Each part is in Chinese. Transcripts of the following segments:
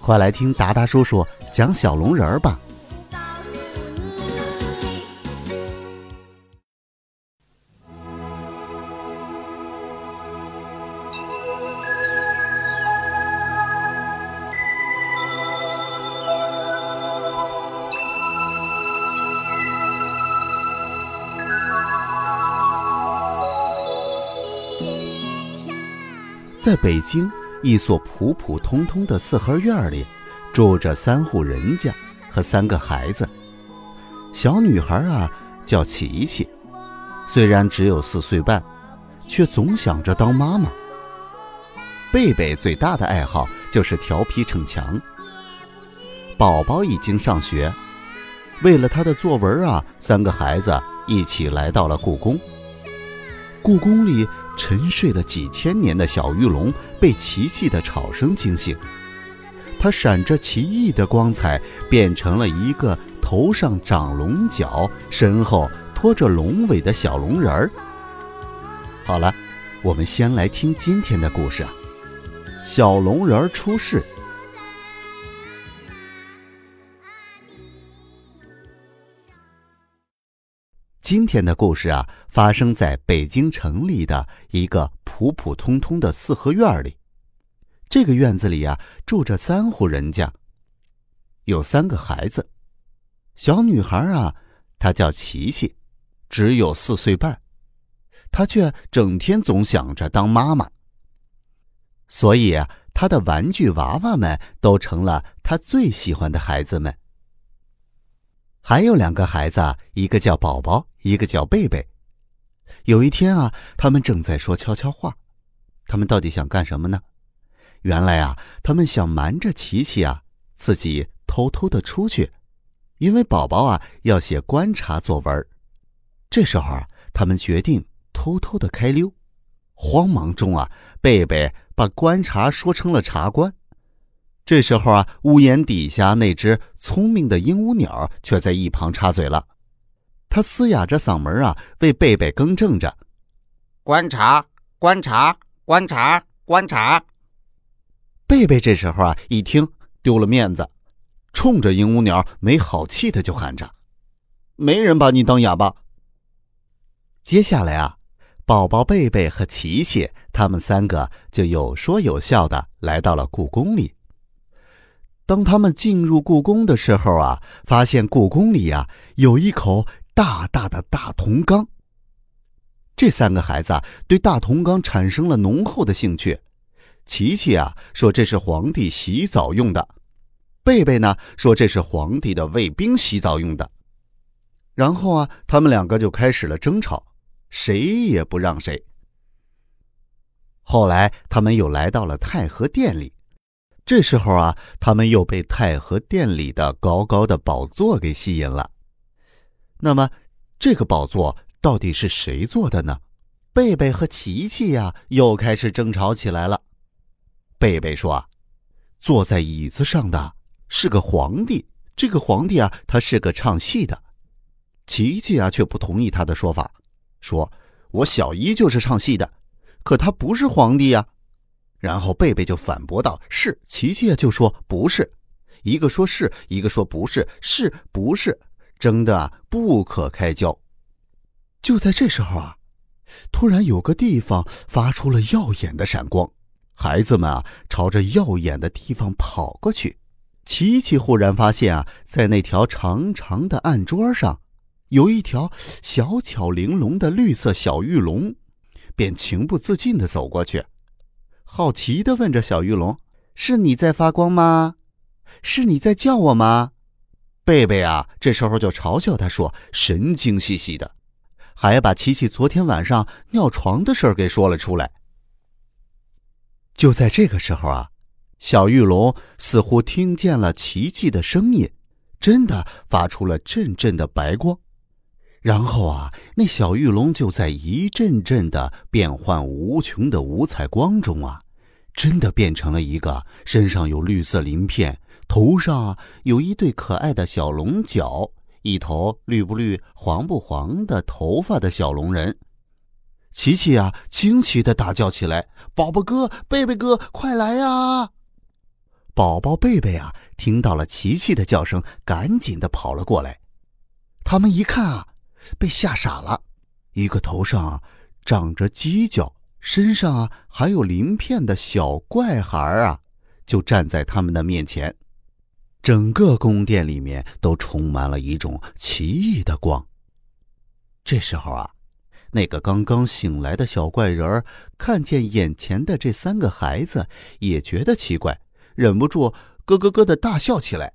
快来听达达叔叔讲小龙人儿吧。在北京一所普普通通的四合院里，住着三户人家和三个孩子。小女孩啊叫琪琪，虽然只有四岁半，却总想着当妈妈。贝贝最大的爱好就是调皮逞强。宝宝已经上学，为了他的作文啊，三个孩子一起来到了故宫。故宫里。沉睡了几千年的小玉龙被奇迹的吵声惊醒，它闪着奇异的光彩，变成了一个头上长龙角、身后拖着龙尾的小龙人儿。好了，我们先来听今天的故事：小龙人儿出世。今天的故事啊，发生在北京城里的一个普普通通的四合院里。这个院子里啊，住着三户人家，有三个孩子。小女孩啊，她叫琪琪，只有四岁半，她却整天总想着当妈妈。所以啊，她的玩具娃娃们都成了她最喜欢的孩子们。还有两个孩子，一个叫宝宝，一个叫贝贝。有一天啊，他们正在说悄悄话。他们到底想干什么呢？原来啊，他们想瞒着琪琪啊，自己偷偷的出去，因为宝宝啊要写观察作文。这时候啊，他们决定偷偷的开溜。慌忙中啊，贝贝把观察说成了察官。这时候啊，屋檐底下那只聪明的鹦鹉鸟却在一旁插嘴了。它嘶哑着嗓门啊，为贝贝更正着：“观察，观察，观察，观察。”贝贝这时候啊，一听丢了面子，冲着鹦鹉鸟没好气的就喊着：“没人把你当哑巴！”接下来啊，宝宝贝贝和琪琪他们三个就有说有笑的来到了故宫里。当他们进入故宫的时候啊，发现故宫里呀有一口大大的大铜缸。这三个孩子啊对大铜缸产生了浓厚的兴趣。琪琪啊说这是皇帝洗澡用的，贝贝呢说这是皇帝的卫兵洗澡用的。然后啊，他们两个就开始了争吵，谁也不让谁。后来他们又来到了太和殿里。这时候啊，他们又被太和殿里的高高的宝座给吸引了。那么，这个宝座到底是谁做的呢？贝贝和琪琪呀，又开始争吵起来了。贝贝说：“坐在椅子上的是个皇帝，这个皇帝啊，他是个唱戏的。”琪琪啊，却不同意他的说法，说：“我小姨就是唱戏的，可他不是皇帝呀。”然后贝贝就反驳道：“是。”琪琪啊就说：“不是。”一个说是，一个说不是，是不是？争得不可开交。就在这时候啊，突然有个地方发出了耀眼的闪光，孩子们啊朝着耀眼的地方跑过去。琪琪忽然发现啊，在那条长长的案桌上，有一条小巧玲珑的绿色小玉龙，便情不自禁地走过去。好奇的问着小玉龙：“是你在发光吗？是你在叫我吗？”贝贝啊，这时候就嘲笑他说：“神经兮兮的，还把琪琪昨天晚上尿床的事儿给说了出来。”就在这个时候啊，小玉龙似乎听见了奇迹的声音，真的发出了阵阵的白光。然后啊，那小玉龙就在一阵阵的变幻无穷的五彩光中啊，真的变成了一个身上有绿色鳞片、头上有一对可爱的小龙角、一头绿不绿、黄不黄的头发的小龙人。琪琪啊，惊奇的大叫起来：“宝宝哥，贝贝哥，快来呀！”宝宝贝贝啊，听到了琪琪的叫声，赶紧的跑了过来。他们一看啊。被吓傻了，一个头上长着犄角、身上啊还有鳞片的小怪孩啊，就站在他们的面前。整个宫殿里面都充满了一种奇异的光。这时候啊，那个刚刚醒来的小怪人儿看见眼前的这三个孩子，也觉得奇怪，忍不住咯咯咯的大笑起来。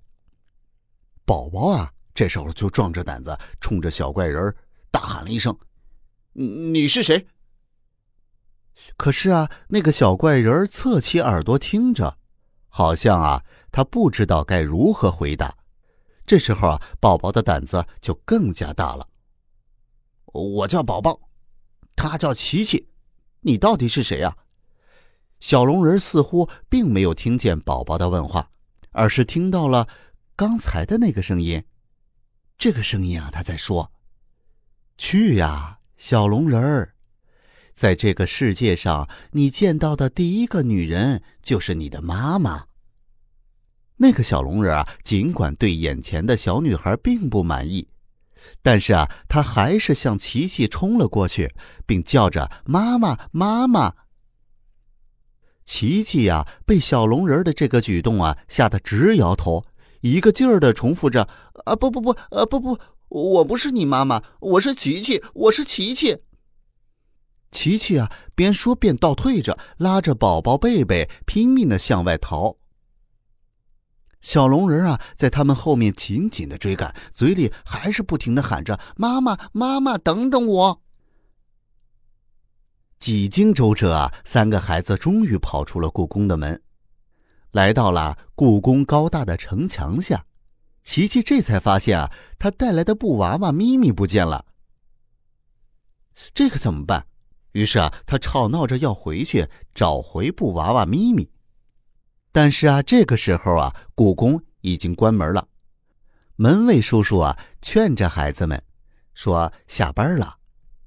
宝宝啊！这时候就壮着胆子冲着小怪人大喊了一声：“你是谁？”可是啊，那个小怪人侧起耳朵听着，好像啊，他不知道该如何回答。这时候啊，宝宝的胆子就更加大了。我叫宝宝，他叫琪琪，你到底是谁呀？小龙人似乎并没有听见宝宝的问话，而是听到了刚才的那个声音。这个声音啊，他在说：“去呀，小龙人儿，在这个世界上，你见到的第一个女人就是你的妈妈。”那个小龙人啊，尽管对眼前的小女孩并不满意，但是啊，他还是向琪琪冲了过去，并叫着“妈妈，妈妈”。琪琪呀，被小龙人的这个举动啊，吓得直摇头。一个劲儿的重复着：“啊，不不不，呃，不不，我不是你妈妈，我是琪琪，我是琪琪。”琪琪啊，边说边倒退着，拉着宝宝贝贝拼命的向外逃。小龙人啊，在他们后面紧紧的追赶，嘴里还是不停的喊着：“妈妈，妈妈，等等我！”几经周折啊，三个孩子终于跑出了故宫的门。来到了故宫高大的城墙下，琪琪这才发现啊，他带来的布娃娃咪咪不见了。这可怎么办？于是啊，他吵闹着要回去找回布娃娃咪咪。但是啊，这个时候啊，故宫已经关门了。门卫叔叔啊，劝着孩子们说：“下班了，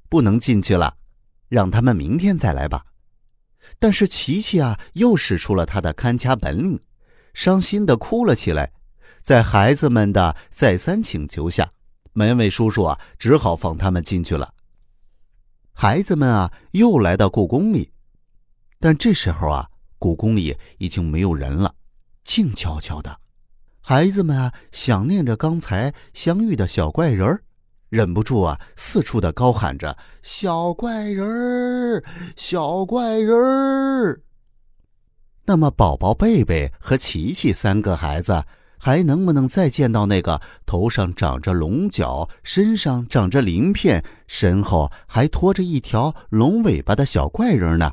不能进去了，让他们明天再来吧。”但是琪琪啊，又使出了他的看家本领，伤心的哭了起来。在孩子们的再三请求下，门卫叔叔啊，只好放他们进去了。孩子们啊，又来到故宫里，但这时候啊，故宫里已经没有人了，静悄悄的。孩子们啊，想念着刚才相遇的小怪人儿。忍不住啊，四处的高喊着：“小怪人儿，小怪人儿。”那么，宝宝贝贝和琪琪三个孩子还能不能再见到那个头上长着龙角、身上长着鳞片、身后还拖着一条龙尾巴的小怪人呢？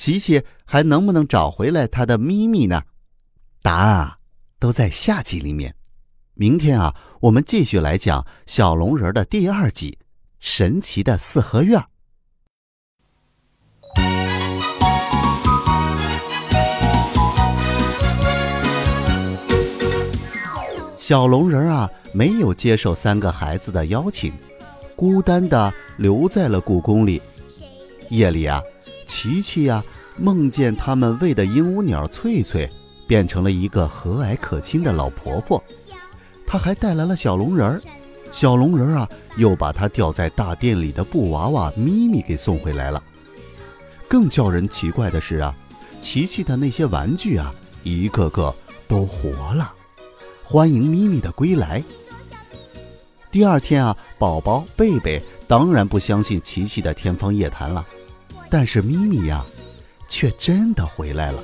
琪琪还能不能找回来他的咪咪呢？答案啊，都在下集里面。明天啊，我们继续来讲小龙人的第二集《神奇的四合院》。小龙人啊，没有接受三个孩子的邀请，孤单的留在了故宫里。夜里啊，琪琪呀，梦见他们喂的鹦鹉鸟翠翠，变成了一个和蔼可亲的老婆婆。她还带来了小龙人儿，小龙人儿啊，又把他吊在大殿里的布娃娃咪咪给送回来了。更叫人奇怪的是啊，琪琪的那些玩具啊，一个个都活了，欢迎咪咪的归来。第二天啊，宝宝贝贝当然不相信琪琪的天方夜谭了，但是咪咪呀，却真的回来了。